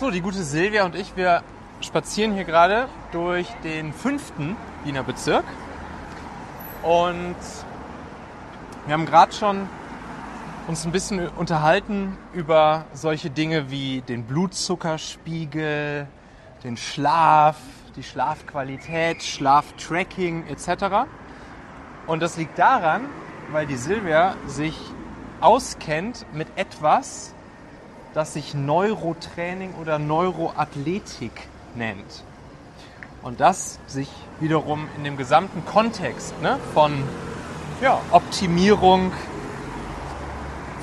So, die gute Silvia und ich, wir spazieren hier gerade durch den fünften Wiener Bezirk. Und wir haben gerade schon uns ein bisschen unterhalten über solche Dinge wie den Blutzuckerspiegel, den Schlaf, die Schlafqualität, Schlaftracking etc. Und das liegt daran, weil die Silvia sich auskennt mit etwas, das sich Neurotraining oder Neuroathletik nennt. Und das sich wiederum in dem gesamten Kontext ne, von ja, Optimierung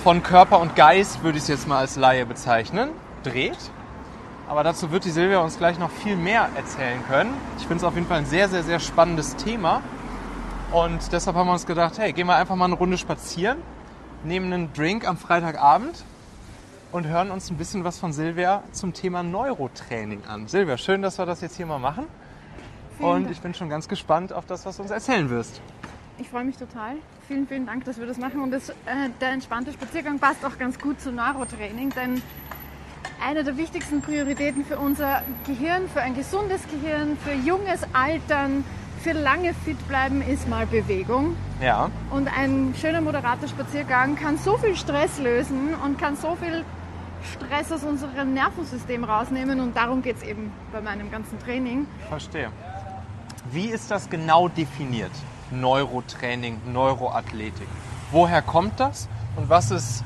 von Körper und Geist, würde ich es jetzt mal als Laie bezeichnen, dreht. Aber dazu wird die Silvia uns gleich noch viel mehr erzählen können. Ich finde es auf jeden Fall ein sehr, sehr, sehr spannendes Thema. Und deshalb haben wir uns gedacht, hey, gehen wir einfach mal eine Runde spazieren, nehmen einen Drink am Freitagabend und hören uns ein bisschen was von Silvia zum Thema Neurotraining an. Silvia, schön, dass wir das jetzt hier mal machen. Vielen und Dank. ich bin schon ganz gespannt auf das, was du uns erzählen wirst. Ich freue mich total. Vielen, vielen Dank, dass wir das machen. Und das, äh, der entspannte Spaziergang passt auch ganz gut zu Neurotraining, denn eine der wichtigsten Prioritäten für unser Gehirn, für ein gesundes Gehirn, für junges Altern, für lange fit bleiben ist mal Bewegung. Ja, Und ein schöner moderater Spaziergang kann so viel Stress lösen und kann so viel Stress aus unserem Nervensystem rausnehmen. Und darum geht es eben bei meinem ganzen Training. verstehe. Wie ist das genau definiert? Neurotraining, Neuroathletik. Woher kommt das und was ist,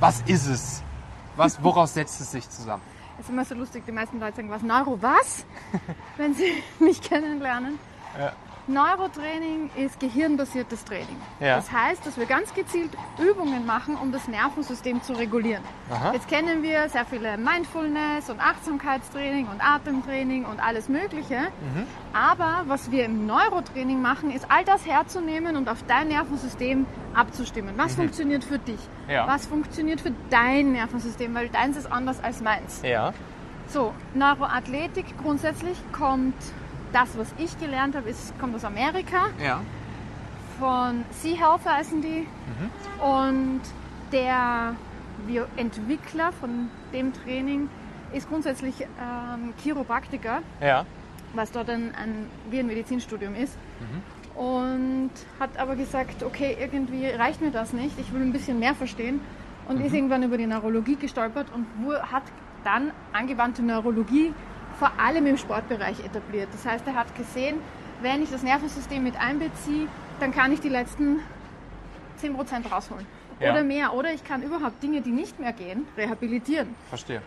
was ist es? Was, woraus setzt es sich zusammen? Es ist immer so lustig, die meisten Leute sagen, was Neuro, was? Wenn sie mich kennenlernen. Ja. Neurotraining ist gehirnbasiertes Training. Ja. Das heißt, dass wir ganz gezielt Übungen machen, um das Nervensystem zu regulieren. Aha. Jetzt kennen wir sehr viele Mindfulness und Achtsamkeitstraining und Atemtraining und alles Mögliche. Mhm. Aber was wir im Neurotraining machen, ist all das herzunehmen und auf dein Nervensystem abzustimmen. Was funktioniert für dich? Mhm. Ja. Was funktioniert für dein Nervensystem? Weil deins ist anders als meins. Ja, So, Neuroathletik grundsätzlich kommt, das was ich gelernt habe, ist, kommt aus Amerika, ja, von Sea Health heißen die. Und der Entwickler von dem Training ist grundsätzlich ähm, Chiropraktiker, ja, was dort ein, ein wie ein Medizinstudium ist. Und hat aber gesagt, okay, irgendwie reicht mir das nicht, ich will ein bisschen mehr verstehen. Und ist irgendwann über die Neurologie gestolpert und wo- hat dann angewandte Neurologie vor allem im Sportbereich etabliert. Das heißt, er hat gesehen, wenn ich das Nervensystem mit einbeziehe, dann kann ich die letzten 10% rausholen. Ja. Oder mehr. Oder ich kann überhaupt Dinge, die nicht mehr gehen, rehabilitieren. verstehe.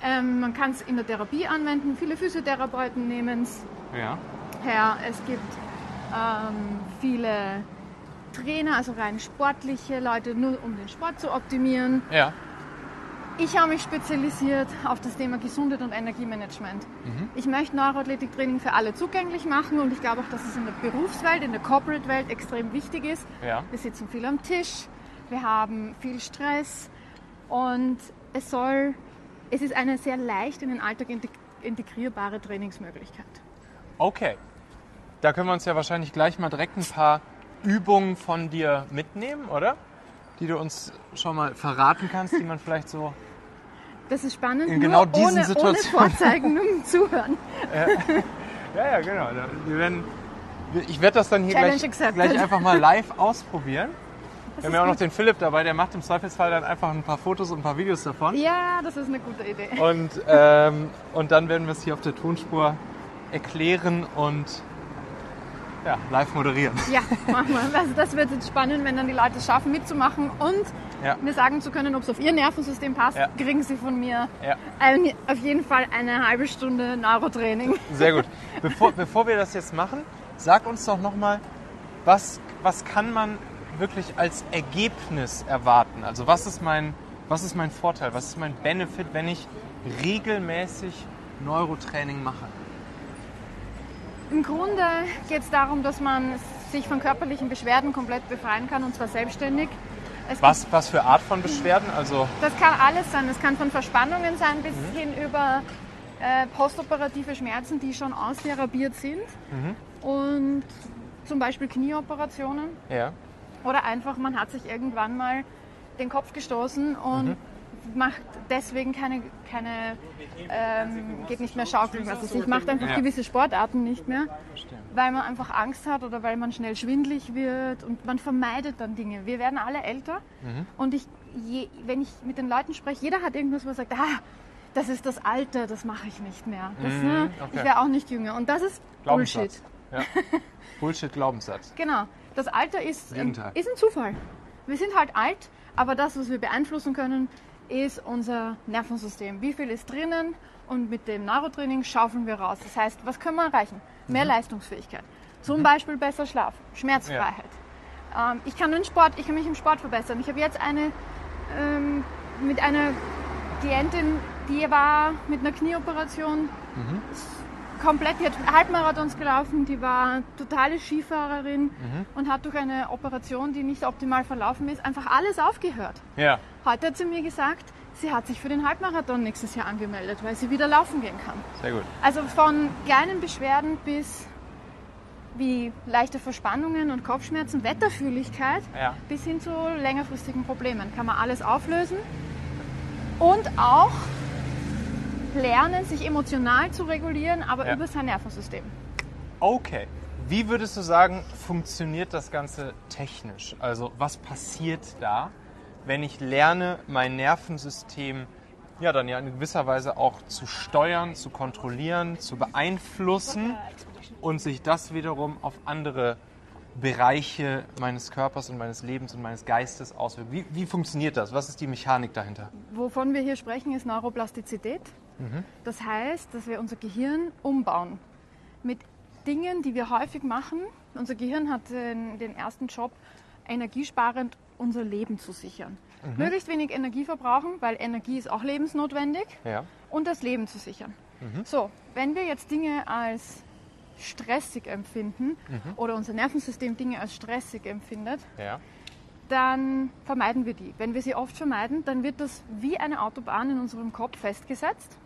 Ähm, man kann es in der Therapie anwenden. Viele Physiotherapeuten nehmen es Ja, her. Es gibt ähm, viele Trainer, also rein sportliche Leute, nur um den Sport zu optimieren. ja, Ich habe mich spezialisiert auf das Thema Gesundheit und Energiemanagement. Ich möchte Neuroathletiktraining für alle zugänglich machen und ich glaube auch, dass es in der Berufswelt, in der Corporate-Welt extrem wichtig ist. ja, Wir sitzen viel am Tisch, wir haben viel Stress und es soll, es ist eine sehr leicht in den Alltag integ- integrierbare Trainingsmöglichkeit. okay. Da können wir uns ja wahrscheinlich gleich mal direkt ein paar Übungen von dir mitnehmen, oder? Die du uns schon mal verraten kannst, die man vielleicht so Das ist spannend, In nur genau diesen ohne, ohne Situationen. Vorzeigen, nur Zuhören. Ja, ja, genau. Da- Wir werden, ich werde das dann hier Challenge gleich, accepted. gleich einfach mal live ausprobieren. Wir haben ja auch noch den Philipp dabei, der macht im Zweifelsfall dann einfach ein paar Fotos und ein paar Videos davon. Ja, das ist eine gute Idee. Und, ähm, und dann werden wir es hier auf der Tonspur erklären und ja, live moderieren. Ja, machen wir. Also das wird jetzt spannend, wenn dann die Leute es schaffen mitzumachen und Ja. mir sagen zu können, ob es auf ihr Nervensystem passt, Ja. kriegen sie von mir ein, auf jeden Fall eine halbe Stunde Neurotraining. Sehr gut. Bevor, bevor wir das jetzt machen, sag uns doch nochmal, was, was kann man wirklich als Ergebnis erwarten? Also was ist, mein, was ist mein Vorteil, was ist mein Benefit, wenn ich regelmäßig Neurotraining mache? Im Grunde geht es darum, dass man sich von körperlichen Beschwerden komplett befreien kann und zwar selbstständig. Was, was für Art von Beschwerden? Also Das kann alles sein. Es kann von Verspannungen sein bis Mhm. hin über äh, postoperative Schmerzen, die schon austherapiert sind. Mhm. Und zum Beispiel Knieoperationen. ja, Oder einfach, man hat sich irgendwann mal den Kopf gestoßen und Mhm. Macht deswegen keine, keine ähm, geht nicht mehr schaukeln, was weiß ich, macht einfach Ja. gewisse Sportarten nicht mehr, weil man einfach Angst hat oder weil man schnell schwindlig wird und man vermeidet dann Dinge. Wir werden alle älter Mhm. und ich, je, wenn ich mit den Leuten spreche, jeder hat irgendwas, wo er sagt, ah, das ist das Alter, das mache ich nicht mehr. Das, Mhm, ne, okay. Ich wäre auch nicht jünger. Und das ist Bullshit. Glaubenssatz. Ja. Bullshit-Glaubenssatz. Genau. Das Alter ist, ist ein Zufall. Wir sind halt alt, aber das, was wir beeinflussen können, ist unser Nervensystem. Wie viel ist drinnen und mit dem Neurotraining schaufeln wir raus. Das heißt, was können wir erreichen? Mhm. Mehr Leistungsfähigkeit. Zum Beispiel besser Schlaf, Schmerzfreiheit. Ähm, ich kann den Sport, ich kann mich im Sport verbessern. Ich habe jetzt eine ähm, mit einer Klientin, die war mit einer Knieoperation komplett, die hat Halbmarathons gelaufen, die war totale Skifahrerin und hat durch eine Operation, die nicht optimal verlaufen ist, einfach alles aufgehört. Ja. Heute hat sie mir gesagt, sie hat sich für den Halbmarathon nächstes Jahr angemeldet, weil sie wieder laufen gehen kann. Sehr gut. Also von kleinen Beschwerden bis wie leichte Verspannungen und Kopfschmerzen, Wetterfühligkeit Ja. bis hin zu längerfristigen Problemen kann man alles auflösen und auch lernen, sich emotional zu regulieren, aber Ja. über sein Nervensystem. Okay. Wie würdest du sagen, funktioniert das Ganze technisch? Also was passiert da, wenn ich lerne, mein Nervensystem ja dann ja in gewisser Weise auch zu steuern, zu kontrollieren, zu beeinflussen und sich das wiederum auf andere Bereiche meines Körpers und meines Lebens und meines Geistes auswirkt? Wie, wie funktioniert das? Was ist die Mechanik dahinter? Wovon wir hier sprechen, ist Neuroplastizität. Das heißt, dass wir unser Gehirn umbauen. Mit Dingen, die wir häufig machen. Unser Gehirn hat den, den ersten Job, energiesparend unser Leben zu sichern. Möglichst wenig Energie verbrauchen, weil Energie ist auch lebensnotwendig. Ja. und das Leben zu sichern. So, wenn wir jetzt Dinge als stressig empfinden oder unser Nervensystem Dinge als stressig empfindet, Ja. dann vermeiden wir die. Wenn wir sie oft vermeiden, dann wird das wie eine Autobahn in unserem Kopf festgesetzt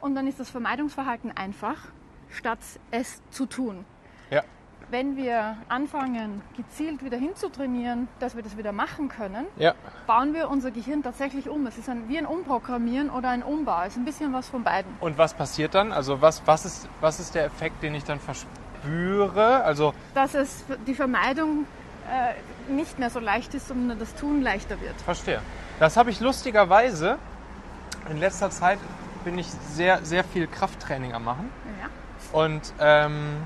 und dann ist das Vermeidungsverhalten einfach, statt es zu tun. Ja. Wenn wir anfangen, gezielt wieder hinzutrainieren, dass wir das wieder machen können, Ja. bauen wir unser Gehirn tatsächlich um. Es ist ein, wie ein Umprogrammieren oder ein Umbau. Es ist ein bisschen was von beiden. Und was passiert dann? Also was, was, ist, was ist der Effekt, den ich dann verspüre? Also Dass es die Vermeidung äh, nicht mehr so leicht ist, sondern das Tun leichter wird. Verstehe. Das habe ich lustigerweise. In letzter Zeit bin ich sehr, sehr viel Krafttraining am machen. Ja. Und ähm,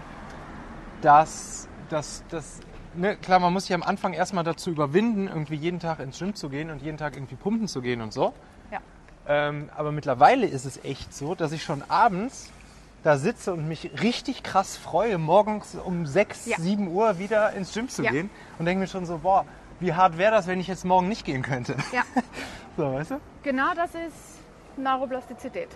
das, das, das, ne, klar, man muss sich am Anfang erstmal dazu überwinden, irgendwie jeden Tag ins Gym zu gehen und jeden Tag irgendwie pumpen zu gehen und so. Ja. Ähm, aber mittlerweile ist es echt so, dass ich schon abends da sitze und mich richtig krass freue, morgens um 6, Ja. 7 Uhr wieder ins Gym zu Ja. gehen und denke mir schon so, boah, wie hart wäre das, wenn ich jetzt morgen nicht gehen könnte. ja. So, weißt du? Genau das ist Neuroplastizität.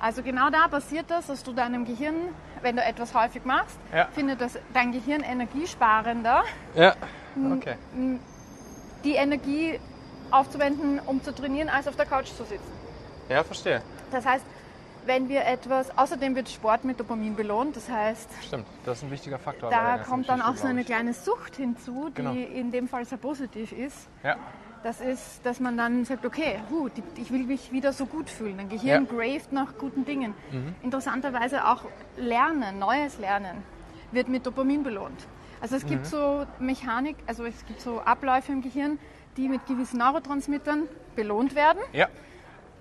Also genau da passiert das, dass du deinem Gehirn, wenn du etwas häufig machst, Ja. findet das dein Gehirn energiesparender, Ja. Okay. die Energie aufzuwenden, um zu trainieren, als auf der Couch zu sitzen. Ja, verstehe. Das heißt, wenn wir etwas, außerdem wird Sport mit Dopamin belohnt, das heißt, Stimmt, das ist ein wichtiger Faktor. da kommt dann auch so eine kleine Sucht hinzu, die Genau. in dem Fall sehr positiv ist. Ja. Das ist, dass man dann sagt, okay, die- ich will mich wieder so gut fühlen. Dein Gehirn Ja. graved nach guten Dingen. Mhm. Interessanterweise auch Lernen, neues Lernen wird mit Dopamin belohnt. Also es Mhm. gibt so Mechanik, also es gibt so Abläufe im Gehirn, die mit gewissen Neurotransmittern belohnt werden. Ja,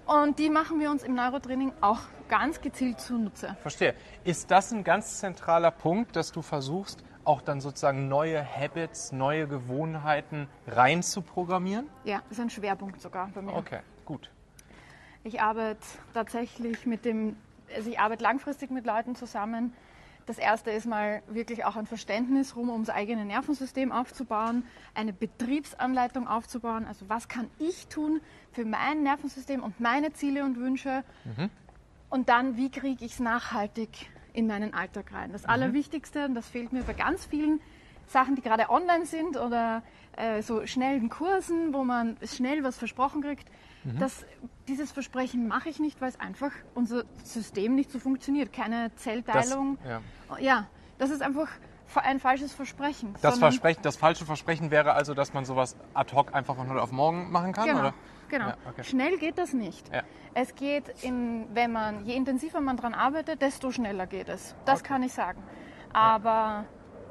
Und die machen wir uns im Neurotraining auch ganz gezielt zunutze. verstehe. Ist das ein ganz zentraler Punkt, dass du versuchst, auch dann sozusagen neue Habits, neue Gewohnheiten rein zu programmieren? Ja, das ist ein Schwerpunkt sogar bei mir. Okay, gut. Ich arbeite tatsächlich mit dem, also ich arbeite langfristig mit Leuten zusammen. Das erste ist mal wirklich auch ein Verständnis rum, ums eigene Nervensystem aufzubauen, eine Betriebsanleitung aufzubauen. Also was kann ich tun für mein Nervensystem und meine Ziele und Wünsche? Und dann, wie kriege ich es nachhaltig in meinen Alltag rein? Das Allerwichtigste, und das fehlt mir bei ganz vielen Sachen, die gerade online sind oder äh, so schnellen Kursen, wo man schnell was versprochen kriegt, das, dieses Versprechen mache ich nicht, weil es einfach unser System nicht so funktioniert. Keine Zellteilung. ja. ja, das ist einfach ein falsches Versprechen. Das, Versprechen, das falsche Versprechen wäre also, dass man sowas ad hoc einfach von heute auf morgen machen kann? Genau, Oder? Genau. Ja, okay. Schnell geht das nicht. Ja. Es geht, in, wenn man, je intensiver man daran arbeitet, desto schneller geht es. Das Okay. kann ich sagen. Aber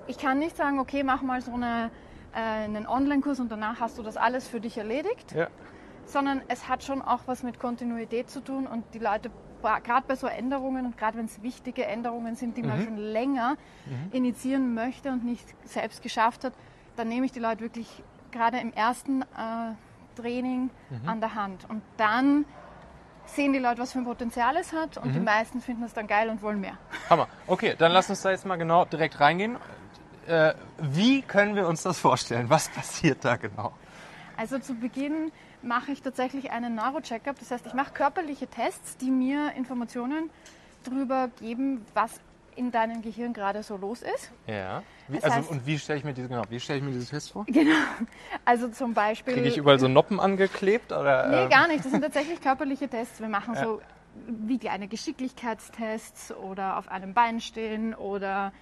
ich kann nicht sagen, okay, mach mal so eine, äh, einen Online-Kurs und danach hast du das alles für dich erledigt, Ja. sondern es hat schon auch was mit Kontinuität zu tun und die Leute, gerade bei so Änderungen und gerade wenn es wichtige Änderungen sind, die Mhm. man schon länger initiieren möchte und nicht selbst geschafft hat, dann nehme ich die Leute wirklich gerade im ersten äh, Training Mhm. an der Hand. Und dann sehen die Leute, was für ein Potenzial es hat und Mhm. die meisten finden es dann geil und wollen mehr. Hammer. Okay, dann lass uns da jetzt mal genau direkt reingehen. Äh, wie können wir uns das vorstellen? Was passiert da genau? Also zu Beginn mache ich tatsächlich einen Neuro-Checkup. Das heißt, ich mache körperliche Tests, die mir Informationen darüber geben, was in deinem Gehirn gerade so los ist. Ja. Wie, Das also, heißt- und wie stelle ich mir diese, genau, wie stelle ich mir dieses Test vor? Genau. Also zum Beispiel. Kriege ich überall so Noppen angeklebt? Oder, Nee, äh, gar nicht. Das sind tatsächlich körperliche Tests. Wir machen Ja. so wie kleine Geschicklichkeitstests oder auf einem Bein stehen oder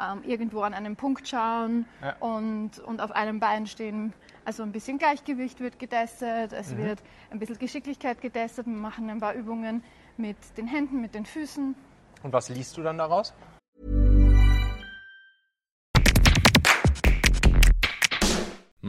ähm, irgendwo an einem Punkt schauen Ja. und, und auf einem Bein stehen. Also ein bisschen Gleichgewicht wird getestet, es Mhm. wird ein bisschen Geschicklichkeit getestet. Wir machen ein paar Übungen mit den Händen, mit den Füßen. Und was liest du dann daraus?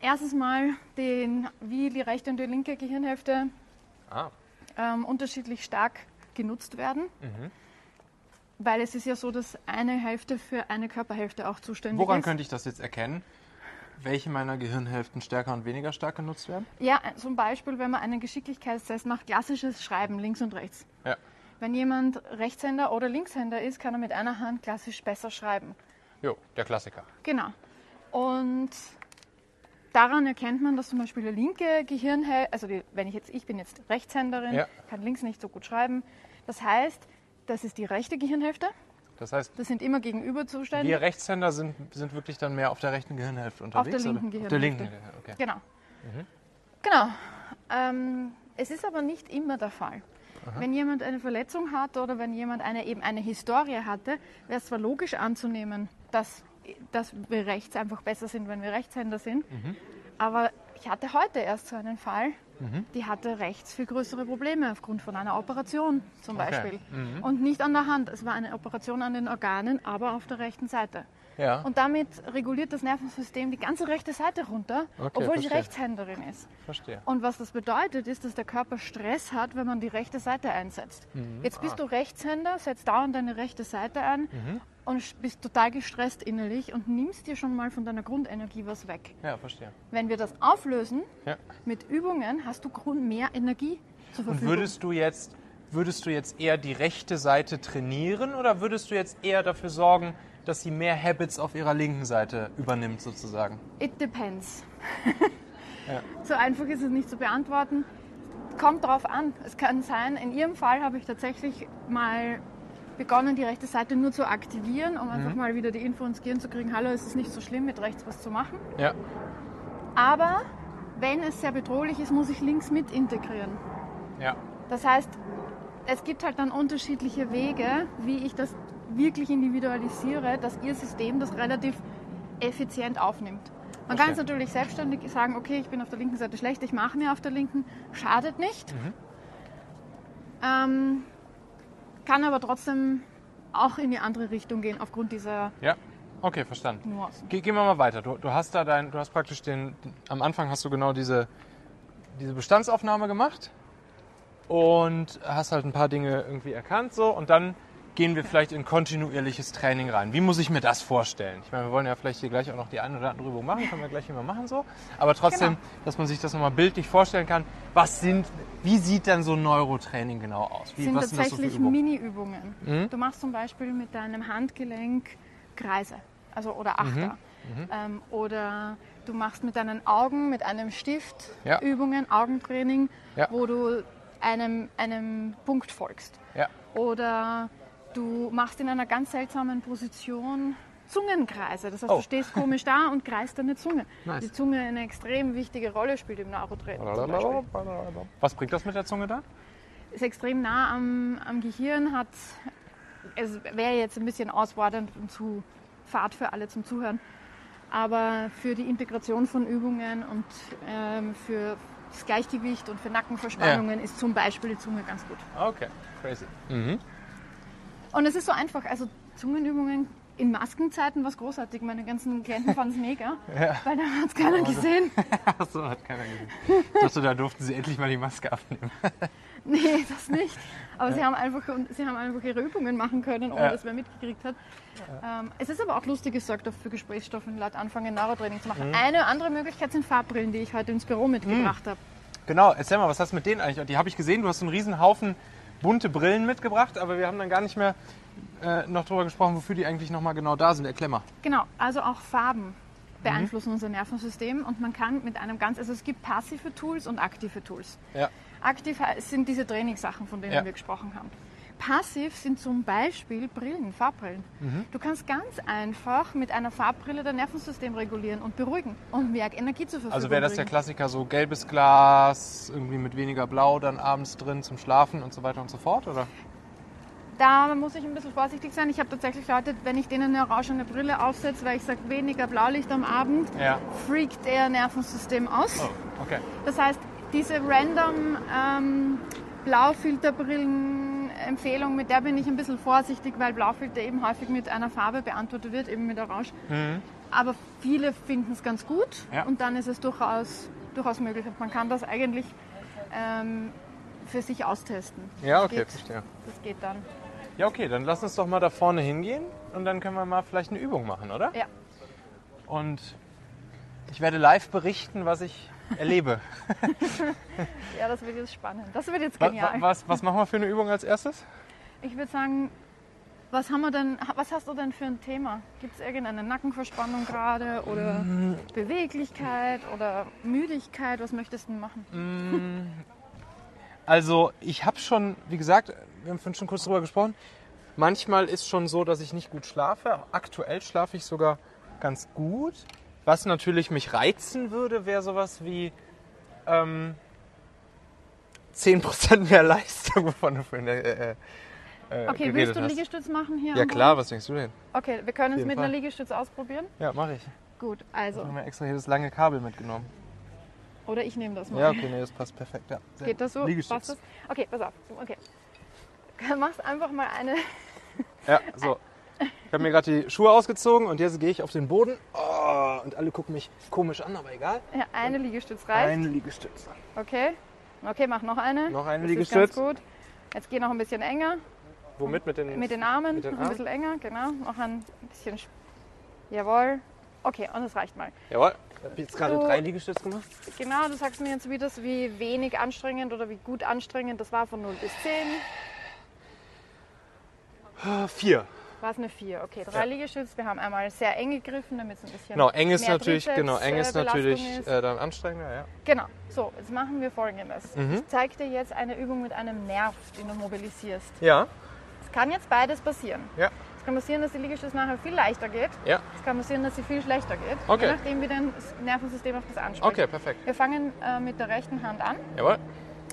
Erstes Mal den, wie die rechte und die linke Gehirnhälfte Ah. ähm, unterschiedlich stark genutzt werden. Mhm. Weil es ist ja so, dass eine Hälfte für eine Körperhälfte auch zuständig Woran ist. könnte ich das jetzt erkennen? Welche meiner Gehirnhälften stärker und weniger stark genutzt werden? Ja, zum Beispiel, wenn man einen Geschicklichkeitstest macht, klassisches Schreiben links und rechts. Ja. Wenn jemand Rechtshänder oder Linkshänder ist, kann er mit einer Hand klassisch besser schreiben. Jo, der Klassiker. Genau. Und daran erkennt man, dass zum Beispiel der linke Gehirnhälfte, also die, wenn ich jetzt, ich bin jetzt Rechtshänderin, Ja. kann links nicht so gut schreiben. Das heißt, das ist die rechte Gehirnhälfte. Das heißt, Das sind immer gegenüber zuständig. wir Rechtshänder sind, sind wirklich dann mehr auf der rechten Gehirnhälfte unterwegs? der oder? linken Auf der linken Gehirnhälfte. Gehirnhälfte, okay. Genau. Genau. Ähm, es ist aber nicht immer der Fall. Wenn jemand eine Verletzung hat oder wenn jemand eine, eben eine Historie hatte, wäre es zwar logisch anzunehmen, dass, dass wir rechts einfach besser sind, wenn wir Rechtshänder sind. Aber ich hatte heute erst so einen Fall, die hatte rechts viel größere Probleme aufgrund von einer Operation zum Okay. Beispiel. Und nicht an der Hand. Es war eine Operation an den Organen, aber auf der rechten Seite. Ja, Und damit reguliert das Nervensystem die ganze rechte Seite runter, Okay, obwohl sie. Rechtshänderin ist. verstehe. Und was das bedeutet, ist, dass der Körper Stress hat, wenn man die rechte Seite einsetzt. Mhm. Jetzt Ah. bist du Rechtshänder, setzt dauernd deine rechte Seite ein Mhm. Und bist total gestresst innerlich und nimmst dir schon mal von deiner Grundenergie was weg. Ja, verstehe. Wenn wir das auflösen Ja. mit Übungen, hast du Grund mehr Energie zur Und Verfügung. würdest du jetzt würdest du jetzt eher die rechte Seite trainieren oder würdest du jetzt eher dafür sorgen, dass sie mehr Habits auf ihrer linken Seite übernimmt sozusagen? It depends. Ja. So einfach ist es nicht zu beantworten. Kommt drauf an. Es kann sein, in Ihrem Fall habe ich tatsächlich mal begonnen, die rechte Seite nur zu aktivieren, um einfach mal wieder die Info ins Gehirn zu kriegen, hallo, es ist nicht so schlimm, mit rechts was zu machen. Ja. Aber wenn es sehr bedrohlich ist, muss ich links mit integrieren. Ja. Das heißt, es gibt halt dann unterschiedliche Wege, wie ich das wirklich individualisiere, dass Ihr System das relativ effizient aufnimmt. Man kann es natürlich selbstständig sagen, okay, ich bin auf der linken Seite schlecht, ich mache mir auf der linken, schadet nicht. Ähm, kann aber trotzdem auch in die andere Richtung gehen aufgrund dieser Ja. Okay, verstanden. Nuancen. Ge gehen wir mal weiter. Du, du hast da dein, du hast praktisch den, am Anfang hast du genau diese, diese Bestandsaufnahme gemacht und hast halt ein paar Dinge irgendwie erkannt so und dann gehen wir vielleicht in kontinuierliches Training rein. Wie muss ich mir das vorstellen? Ich meine, wir wollen ja vielleicht hier gleich auch noch die eine oder andere Übung machen, können wir gleich immer machen so. Aber trotzdem, Genau. dass man sich das nochmal bildlich vorstellen kann. Was sind, wie sieht dann so ein Neurotraining genau aus? Wie, sind was sind so tatsächlich Übungen? Mini-Übungen. Mhm. Du machst zum Beispiel mit deinem Handgelenk Kreise, also oder Achter. Mhm. Ähm, oder du machst mit deinen Augen, mit einem Stift Ja. Übungen, Augentraining, Ja. wo du einem, einem Punkt folgst. Ja. Oder du machst in einer ganz seltsamen Position Zungenkreise. Das heißt, Oh. du stehst komisch da und kreist deine Zunge. Nice. Die Zunge eine extrem wichtige Rolle spielt im Neurotraining. Was bringt das mit der Zunge da? ist extrem nah am, am Gehirn, hat, es wäre jetzt ein bisschen ausfordernd und zu fad für alle zum Zuhören, aber für die Integration von Übungen und ähm, für das Gleichgewicht und für Nackenverspannungen ist zum Beispiel die Zunge ganz gut. Okay, crazy. Mhm. Und es ist so einfach, also Zungenübungen in Maskenzeiten was großartig. Meine ganzen Klienten fanden es mega, weil da hat es keiner gesehen. Achso, hat keiner gesehen. Ich dachte, da durften sie endlich mal die Maske abnehmen. Nee, das nicht. Aber sie, haben einfach, sie haben einfach ihre Übungen machen können, ohne Ja. dass wer mitgekriegt hat. Ähm, es ist aber auch lustig, es sorgt auch für Gesprächsstoff und Leute anfangen, Neurotraining zu machen. Eine andere Möglichkeit sind Farbbrillen, die ich heute ins Büro mitgebracht habe. Genau, erzähl mal, was hast du mit denen eigentlich? Die habe ich gesehen, du hast so einen riesen Haufen bunte Brillen mitgebracht, aber wir haben dann gar nicht mehr äh, noch darüber gesprochen, wofür die eigentlich nochmal genau da sind. Erklär mal. Genau, also auch Farben beeinflussen unser Nervensystem und man kann mit einem ganz, also es gibt passive Tools und aktive Tools. Ja. Aktiv sind diese Trainingssachen, von denen Ja. wir gesprochen haben. Passiv sind zum Beispiel Brillen, Farbbrillen. Mhm. Du kannst ganz einfach mit einer Farbbrille dein Nervensystem regulieren und beruhigen und mehr Energie zur Verfügung Also wäre das der. Klassiker, so gelbes Glas, irgendwie mit weniger Blau dann abends drin zum Schlafen und so weiter und so fort, oder? Da muss ich ein bisschen vorsichtig sein. Ich habe tatsächlich Leute, wenn ich denen eine orangene Brille aufsetze, weil ich sage, weniger Blaulicht am Abend, Ja. freakt ihr Nervensystem aus. Oh, okay. Das heißt, diese random ähm, Blaufilterbrillen-Empfehlung, mit der bin ich ein bisschen vorsichtig, weil Blaufilter eben häufig mit einer Farbe beantwortet wird, eben mit Orange. Aber viele finden es ganz gut Mhm. Ja. und dann ist es durchaus, durchaus möglich. Und man kann das eigentlich ähm, für sich austesten. Ja, okay, geht, verstehe. Das geht dann. Ja, okay, dann lass uns doch mal da vorne hingehen und dann können wir mal vielleicht eine Übung machen, oder? Ja. Und ich werde live berichten, was ich erlebe. Ja, das wird jetzt spannend. Das wird jetzt genial. wa- was, was machen wir für eine Übung als erstes? Ich würde sagen, was haben wir denn, was hast du denn für ein Thema? Gibt es irgendeine Nackenverspannung gerade oder Mm. Beweglichkeit oder Müdigkeit? Was möchtest du machen? Also ich habe schon, wie gesagt, wir haben vorhin schon kurz drüber gesprochen, manchmal ist schon so, dass ich nicht gut schlafe. Aktuell schlafe ich sogar ganz gut. Was natürlich mich reizen würde, wäre sowas wie ähm, 10% mehr Leistung, wovon du vorhin äh, äh, Okay, geredet willst du hast. Liegestütz machen hier? Ja klar, Boden? was denkst du denn? Okay, wir können es mit Fall. einer Liegestütz ausprobieren. Ja, mache ich. Gut, Ich also. habe mir extra hier das lange Kabel mitgenommen. Oder ich nehme das mal. Ja, okay, nee, das passt perfekt. Ja. Geht das so? Liegestütz. Passt das? Okay, pass auf. Okay. Du machst einfach mal eine. Ja, so. Ich habe mir gerade die Schuhe ausgezogen und jetzt gehe ich auf den Boden. Oh, und alle gucken mich komisch an, aber egal. Ja, eine Liegestütz reicht. Ein Liegestütz. Okay. Okay, mach noch eine. Noch eine das Liegestütz. Ist ganz gut. Jetzt geh noch ein bisschen enger. Womit? Mit den, Mit den Armen. Mit den noch ein Armen? bisschen enger, genau. Noch ein bisschen. sch- Jawohl. Okay, und das reicht mal. Jawohl. Ich habe jetzt gerade Du- drei Liegestütz gemacht. Genau, du sagst mir jetzt, wie das, wie wenig anstrengend oder wie gut anstrengend das war von 0 bis 10. Ah, Vier. War es eine 4? Okay, drei Liegestütze. Wir haben einmal sehr eng gegriffen, damit es ein bisschen. Genau, eng ist natürlich, Trizeps, genau, eng äh, ist Belastung natürlich ist. äh, dann anstrengender, ja. Genau. So, jetzt machen wir folgendes. Mhm. Ich zeige dir jetzt eine Übung mit einem Nerv, den du mobilisierst. Ja, Es kann jetzt beides passieren. ja, Es kann passieren, dass die Liegestütze nachher viel leichter geht. ja. Es kann passieren, dass sie viel schlechter geht. Okay. Je nachdem, wie dein Nervensystem auf das anspricht. Okay, perfekt. Wir fangen äh, mit der rechten Hand an. Jawohl.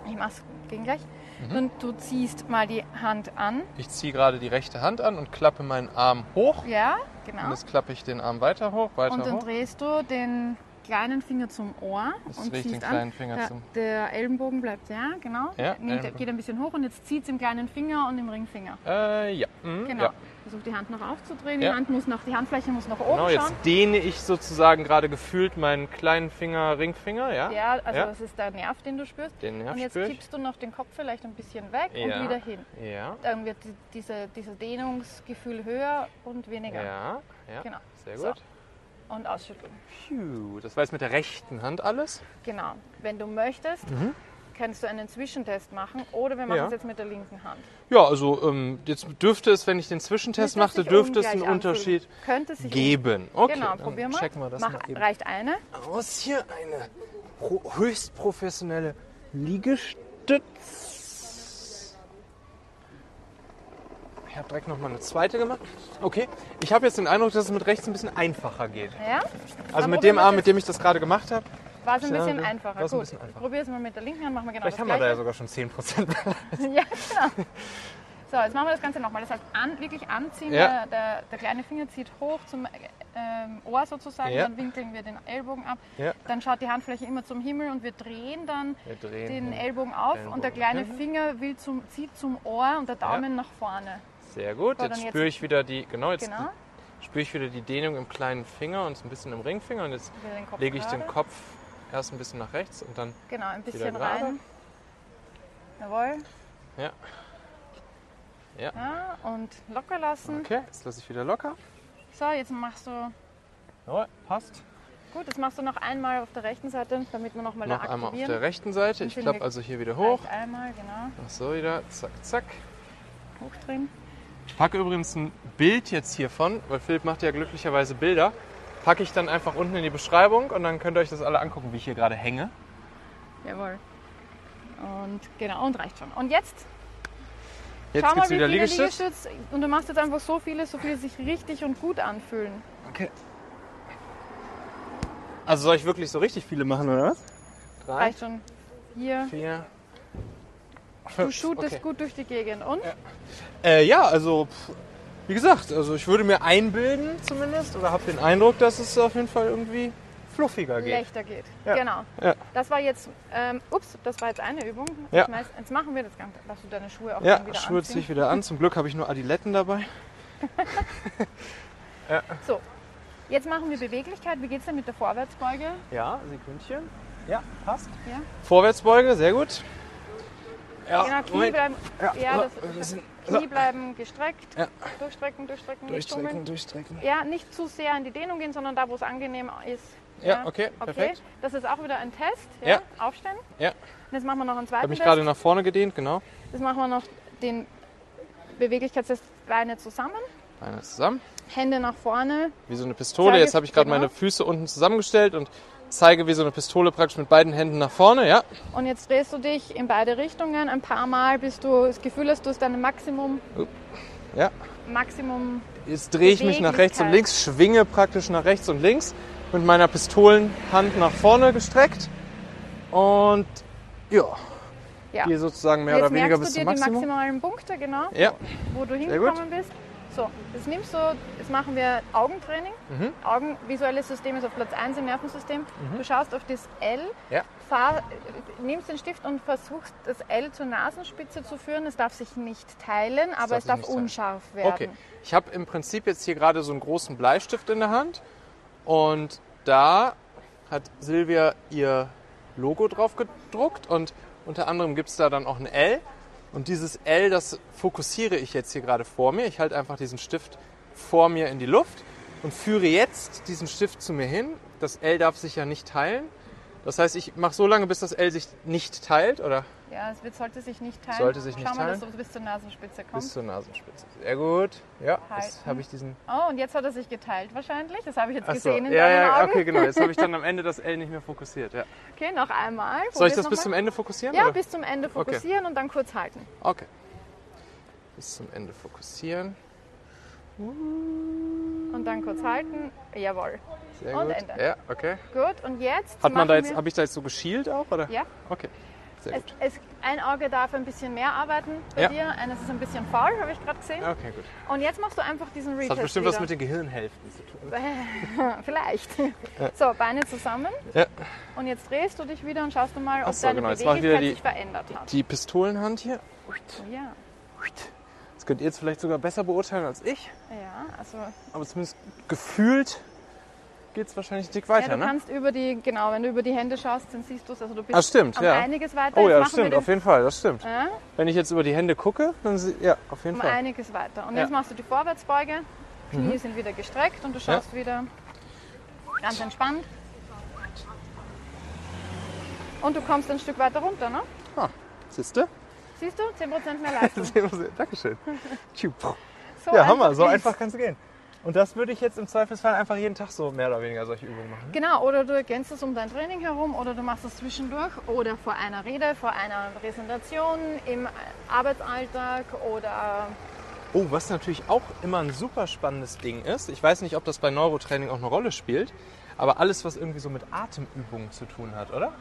Ich mach's gegen gleich. Mhm. Und du ziehst mal die Hand an. Ich ziehe gerade die rechte Hand an und klappe meinen Arm hoch. Ja, Und genau. jetzt klappe ich den Arm weiter hoch, weiter Und dann hoch. drehst du den kleinen Finger zum Ohr Jetzt und ich den kleinen an. Finger der, der Ellenbogen bleibt ja, genau. Ja, Nimmt, geht ein bisschen hoch und jetzt zieht es im kleinen Finger und im Ringfinger. Äh, ja. Mhm, Genau. ja. Versuch die Hand noch aufzudrehen. Ja. Die Hand muss noch, die Handfläche muss nach oben Genau, jetzt schauen. dehne ich sozusagen gerade gefühlt meinen kleinen Finger, Ringfinger, ja? Ja, also Ja. das ist der Nerv, den du spürst. Den Nerv und jetzt spür kippst du noch den Kopf vielleicht ein bisschen weg Ja. und wieder hin. Ja, Dann wird die, diese, dieses Dehnungsgefühl höher und weniger. ja, ja. Genau. Sehr So. Und ausschütteln. Phew, das war jetzt mit der rechten Hand alles. Genau. Wenn du möchtest, kannst du einen Zwischentest machen oder wir machen Mhm. Ja. es jetzt mit der linken Hand. Ja, also ähm, jetzt dürfte es, wenn ich den Zwischentest machte, dürfte es einen Unterschied anfühlen. Könnte sich geben. Okay, Genau, dann probier mal. checken wir das Mach, mal eben Reicht eine. aus. Hier eine höchst professionelle Liegestütz. Ich habe direkt noch mal eine zweite gemacht. Okay, ich habe jetzt den Eindruck, dass es mit rechts ein bisschen einfacher geht. Ja? Also mit dem Arm, mit dem ich das gerade gemacht habe. War es ein Ja, bisschen ja. einfacher. War's ein Gut. bisschen einfacher. Probier es mal mit der linken Hand, machen wir genau Vielleicht das haben wir da ja Gleiche. sogar schon 10%. Ja, genau. So, jetzt machen wir das Ganze nochmal. Das heißt, an, wirklich anziehen. Ja. Der, der, der kleine Finger zieht hoch zum ähm, Ohr sozusagen. Ja. Dann winkeln wir den Ellbogen ab. Ja. Dann schaut die Handfläche immer zum Himmel und wir drehen dann Wir drehen den Ellbogen auf. Ellenbogen Und der kleine hin. Finger will zum, zieht zum Ohr und der Daumen nach vorne. Sehr gut. So, Jetzt jetzt- spüre ich wieder die, genau, jetzt Genau. spüre ich wieder die Dehnung im kleinen Finger und ein bisschen im Ringfinger. Und jetzt den lege ich den gerade. Kopf erst ein bisschen nach rechts und dann Genau, ein bisschen rein. Jawohl. Ja. Ja. Ja, und locker lassen. Okay, jetzt lasse ich wieder locker. So, jetzt machst du. Jawohl, passt. Gut, das machst du noch einmal auf der rechten Seite, damit wir nochmal Noch da einmal auf der rechten Seite. Ich klappe also hier wieder hoch. Einmal, genau. Ach so, wieder. Zack, zack. Hochdrehen. Ich packe übrigens ein Bild jetzt hiervon, weil Philipp macht ja glücklicherweise Bilder. Packe ich dann einfach unten in die Beschreibung und dann könnt ihr euch das alle angucken, wie ich hier gerade hänge. Jawohl. Und genau, und reicht schon. Und jetzt, Jetzt schau mal, gibt's wie wieder viele Liegestütz. Liegestütz. Und du machst jetzt einfach so viele, so viele sich richtig und gut anfühlen. Okay. Also soll ich wirklich so richtig viele machen, oder was? Drei, Reicht schon. Hier, vier, du shootest okay. gut durch die Gegend. Und? Äh, ja, also pff, wie gesagt, also ich würde mir einbilden zumindest oder habe den Eindruck, dass es auf jeden Fall irgendwie fluffiger geht. leichter geht. Ja. Genau. Ja. Das war jetzt, ähm, ups, das war jetzt eine Übung. Ja. Jetzt meist- Jetzt machen wir das Ganze. Lass du deine Schuhe auch Ja, wieder Schuhe anziehen. ziehe ich wieder an. Zum Glück habe ich nur Adiletten dabei. So, jetzt machen wir Beweglichkeit. Wie geht es denn mit der Vorwärtsbeuge? Ja, Sekündchen. Ja, passt. Ja. Vorwärtsbeuge, sehr gut. Ja, Genau, Knie Moment. bleiben, Ja, ja, das, sind- Knie bleiben gestreckt. Ja. Durchstrecken, durchstrecken, Durchstrecken, durchstrecken. Ja, nicht zu sehr in die Dehnung gehen, sondern da, wo es angenehm ist. Ja, okay, perfekt. Das ist auch wieder ein Test. Ja. Ja. Aufstehen. Ja, Und jetzt machen wir noch einen ich zweiten habe mich gerade nach vorne gedehnt, genau. Jetzt machen wir noch den Beweglichkeitstest Beine zusammen. Beine zusammen, Hände nach vorne. wie so eine Pistole. Zeige- Jetzt habe ich gerade genau. meine Füße unten zusammengestellt und zeige wie so eine Pistole praktisch mit beiden Händen nach vorne. Ja, Und jetzt drehst du dich in beide Richtungen ein paar Mal, bis du das Gefühl hast, du hast dein Maximum, ja. Maximum. Jetzt drehe ich mich nach rechts und links, schwinge praktisch nach rechts und links mit meiner Pistolenhand nach vorne gestreckt und ja, Ja. gehe sozusagen mehr jetzt oder weniger bis du zum dir die Maximum. maximalen Punkte, genau, Ja, wo du hingekommen bist. So, jetzt nimmst du, jetzt machen wir Augentraining. Mhm. Augen, visuelles System ist auf Platz 1 im Nervensystem. Du schaust auf das L, Ja. fahr, nimmst den Stift und versuchst das L zur Nasenspitze zu führen. Es darf sich nicht teilen, aber darf es darf unscharf werden. Okay, ich habe im Prinzip jetzt hier gerade so einen großen Bleistift in der Hand und da hat Silvia ihr Logo drauf gedruckt und unter anderem gibt es da dann auch ein L und dieses L, das fokussiere ich jetzt hier gerade vor mir. Ich halte einfach diesen Stift vor mir in die Luft und führe jetzt diesen Stift zu mir hin. Das L darf sich ja nicht teilen. Das heißt, ich mache so lange, bis das L sich nicht teilt oder Ja, es wird, sollte sich nicht teilen. Sollte sich nicht Schau mal, teilen. dass du bis zur Nasenspitze bis kommst. zur Nasenspitze. Sehr gut. Ja, jetzt Halten. habe ich diesen Oh, und jetzt hat er sich geteilt wahrscheinlich. Das habe ich jetzt Ach so. gesehen in ja, deinen ja, Augen. okay, genau. Jetzt habe ich dann am Ende das L nicht mehr fokussiert. Ja. Okay, noch einmal. Soll ich Probier's das bis mal. zum Ende fokussieren? Ja, oder? bis zum Ende fokussieren und dann kurz halten. Okay. Bis zum Ende fokussieren. Und dann kurz halten. Jawohl. Sehr Und gut. Ende. Ja, okay. Gut, und jetzt Hat man da jetzt, habe ich da jetzt so geschielt auch, oder? Ja, Okay. Sehr Es, gut. es, ein Auge darf ein bisschen mehr arbeiten bei Ja. dir. Eines ist ein bisschen faul, habe ich gerade gesehen. Okay, gut. Und jetzt machst du einfach diesen Das Retest hat bestimmt wieder. was mit den Gehirnhälften zu tun. Vielleicht. So, Beine zusammen. Ja. Und jetzt drehst du dich wieder und schaust du mal, ob Ach so, deine genau. Beweglichkeit die- sich verändert hat. Die Pistolenhand hier. Ja, Das könnt ihr jetzt vielleicht sogar besser beurteilen als ich. ja, also Aber zumindest gefühlt geht es wahrscheinlich ein Tick ja, weiter, du ne? kannst über die, genau, wenn du über die Hände schaust, dann siehst du es. Also du bist Ah, stimmt, ja. einiges weiter. Oh ja, das stimmt, auf jeden Fall, das stimmt. Ja, Wenn ich jetzt über die Hände gucke, dann sie, ja, auf jeden um Fall. einiges weiter. Und Ja. Mhm. jetzt machst du die Vorwärtsbeuge. Knie sind wieder gestreckt und du schaust wieder ganz entspannt. Und du kommst ein Stück weiter runter, ne? Ah, siehst du? Siehst du? 10% mehr Leistung. Dankeschön. So Ja, Hammer, so einfach kann es gehen. Und das würde ich jetzt im Zweifelsfall einfach jeden Tag so mehr oder weniger solche Übungen machen. Genau, oder du ergänzt es um dein Training herum oder du machst es zwischendurch oder vor einer Rede, vor einer Präsentation, im Arbeitsalltag oder Oh, was natürlich auch immer ein super spannendes Ding ist, ich weiß nicht, ob das bei Neurotraining auch eine Rolle spielt, aber alles, was irgendwie so mit Atemübungen zu tun hat, oder?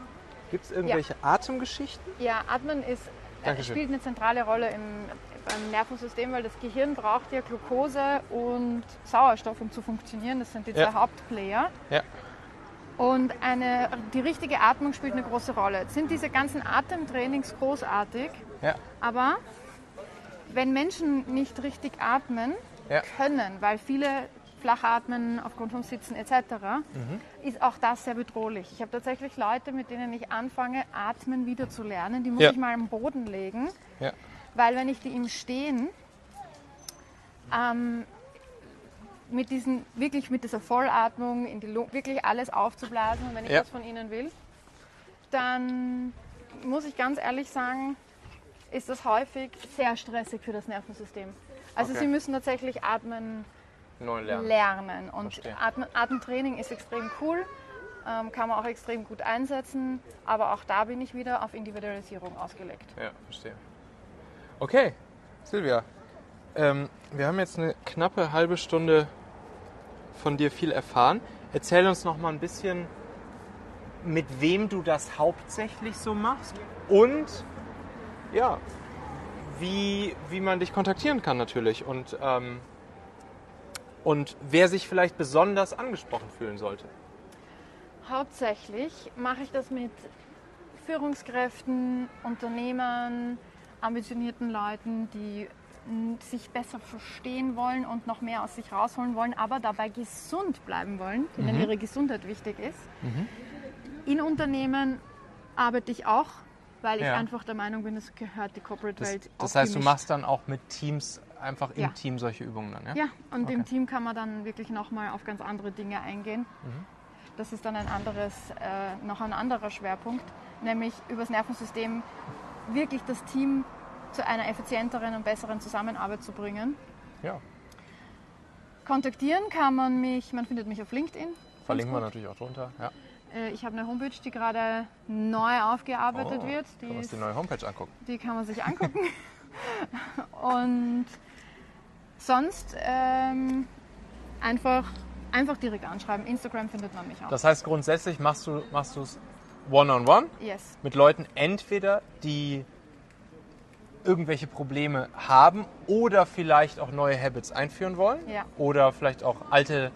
Gibt es irgendwelche Atemgeschichten? ja, Atmen ist, Dankeschön. spielt eine zentrale Rolle im, beim Nervensystem, weil das Gehirn braucht ja Glucose und Sauerstoff, um zu funktionieren. Das sind die zwei Ja. Hauptplayer. Ja. Und eine, die richtige Atmung spielt eine große Rolle. Jetzt sind diese ganzen Atemtrainings großartig, Ja. aber wenn Menschen nicht richtig atmen Ja. können, weil viele flach atmen aufgrund vom Sitzen etc., Mhm. ist auch das sehr bedrohlich. Ich habe tatsächlich Leute, mit denen ich anfange, atmen wieder zu lernen. Die muss Ja. ich mal am Boden legen, Ja. weil wenn ich die im Stehen ähm, mit diesen, wirklich mit dieser Vollatmung in die Lunge, wirklich alles aufzublasen, wenn ich Ja. das von ihnen will, dann muss ich ganz ehrlich sagen, ist das häufig sehr stressig für das Nervensystem. Also Okay. sie müssen tatsächlich atmen Neu lernen. lernen. Und. Atmen, Atemtraining ist extrem cool, ähm, kann man auch extrem gut einsetzen, aber auch da bin ich wieder auf Individualisierung ausgelegt. Ja, verstehe. Okay, Silvia, ähm, wir haben jetzt eine knappe halbe Stunde von dir viel erfahren. Erzähl uns noch mal ein bisschen, mit wem du das hauptsächlich so machst und ja, wie, wie man dich kontaktieren kann natürlich und, ähm, und wer sich vielleicht besonders angesprochen fühlen sollte. Hauptsächlich mache ich das mit Führungskräften, Unternehmern, ambitionierten Leuten, die sich besser verstehen wollen und noch mehr aus sich rausholen wollen, aber dabei gesund bleiben wollen, denen ihre Gesundheit wichtig ist. In Unternehmen arbeite ich auch, weil ich Ja. einfach der Meinung bin, es gehört die Corporate-Welt Das heißt, du machst dann auch mit Teams einfach im Ja. Team solche Übungen dann, ja? Ja, und im Okay. Team kann man dann wirklich nochmal auf ganz andere Dinge eingehen. Mhm. Das ist dann ein anderes, äh, noch ein anderer Schwerpunkt, nämlich übers Nervensystem wirklich das Team zu einer effizienteren und besseren Zusammenarbeit zu bringen. ja. Kontaktieren kann man mich, man findet mich auf LinkedIn. Verlinken wir natürlich auch drunter. Ja. Äh, Ich habe eine Homepage, die gerade neu aufgearbeitet Oh, wird. Die, wir uns ist, die neue Homepage angucken. die kann man sich angucken. und sonst ähm, einfach, einfach direkt anschreiben. Instagram findet man mich auch. Das heißt, grundsätzlich machst du machst es one-on-one yes. mit Leuten entweder, die irgendwelche Probleme haben oder vielleicht auch neue Habits einführen wollen Ja. oder vielleicht auch alte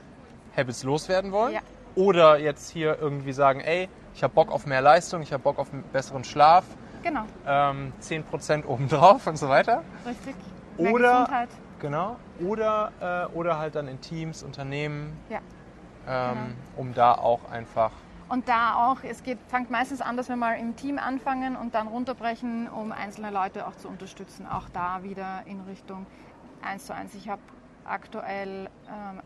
Habits loswerden wollen Ja. oder jetzt hier irgendwie sagen, ey, ich habe Bock auf mehr Leistung, ich habe Bock auf einen besseren Schlaf, Genau, ähm, 10% obendrauf und so weiter. richtig. Mehr Oder- Gesundheit. Genau. Oder, äh, oder halt dann in Teams, Unternehmen, Ja. ähm, um da auch einfach Und da auch, es geht, fängt meistens an, dass wir mal im Team anfangen und dann runterbrechen, um einzelne Leute auch zu unterstützen. Auch da wieder in Richtung 1 zu 1. Ich habe aktuell ähm,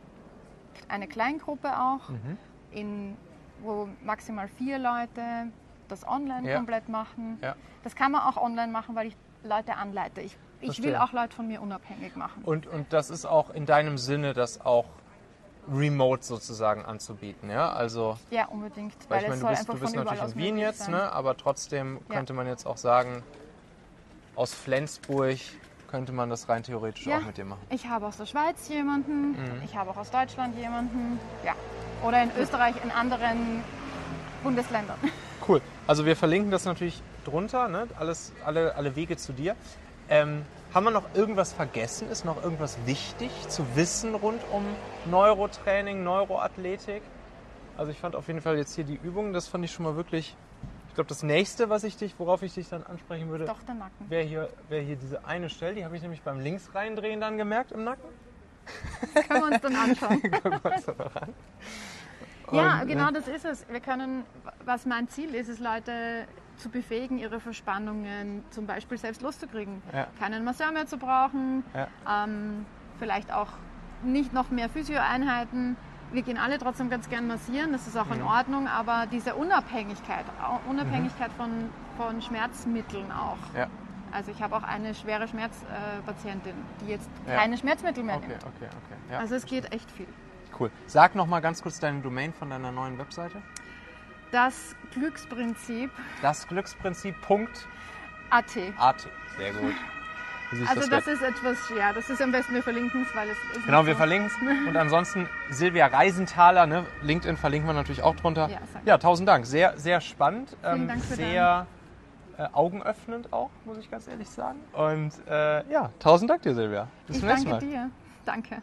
eine Kleingruppe auch, Mhm. in, wo maximal vier Leute das online Ja. komplett machen. Ja. Das kann man auch online machen, weil ich Leute anleite. Ich, ich will auch Leute von mir unabhängig machen. Und, und das ist auch in deinem Sinne, das auch remote sozusagen anzubieten, ja? Also, Ja, unbedingt. weil Weil, ich meine, du bist, du bist natürlich in Wien jetzt, sein. ne? aber trotzdem Ja. könnte man jetzt auch sagen, aus Flensburg könnte man das rein theoretisch Ja. auch mit dir machen. Ich habe aus der Schweiz jemanden, Mhm. ich habe auch aus Deutschland jemanden, ja. Oder in Österreich, in anderen Bundesländern. Cool. Also wir verlinken das natürlich drunter, ne? Alles, alle, alle Wege zu dir. Ähm, haben wir noch irgendwas vergessen? Ist noch irgendwas wichtig zu wissen rund um Neurotraining, Neuroathletik? Also ich fand auf jeden Fall jetzt hier die Übungen, das fand ich schon mal wirklich. Ich glaube, das nächste, was ich dich, worauf ich dich dann ansprechen würde, Doch der Nacken. wäre hier, wär hier diese eine Stelle, die habe ich nämlich beim links reindrehen dann gemerkt im Nacken. Können wir uns dann anschauen. Uns da mal an. Ja, Und, genau äh, das ist es. Wir können, was mein Ziel ist, ist Leute zu befähigen, ihre Verspannungen zum Beispiel selbst loszukriegen. Ja. Keinen Masseur mehr zu brauchen, Ja. ähm, vielleicht auch nicht noch mehr Physioeinheiten. Wir gehen alle trotzdem ganz gern massieren, das ist auch in Mhm. Ordnung, aber diese Unabhängigkeit, Unabhängigkeit von, von Schmerzmitteln auch. Ja. Also ich habe auch eine schwere Schmerzpatientin, die jetzt keine Schmerzmittel mehr Okay, nimmt. okay, okay. Also es geht echt viel. cool. Sag noch mal ganz kurz deine Domain von deiner neuen Webseite. Das Glücksprinzip Das Glücksprinzip.at. AT. Sehr gut. Also das weg- ist etwas, ja, das ist am besten, wir verlinken es, weil es ist Genau, wir so- verlinken es. Und ansonsten Silvia Reisenthaler, ne? LinkedIn verlinken wir natürlich auch drunter. Ja. Ja, tausend Dank. Sehr, sehr spannend. ähm, Dank für sehr äh, augenöffnend auch, muss ich ganz ehrlich sagen. Und äh, ja, tausend Dank dir, Silvia. Bis Ich zum nächsten danke Mal. dir. Danke.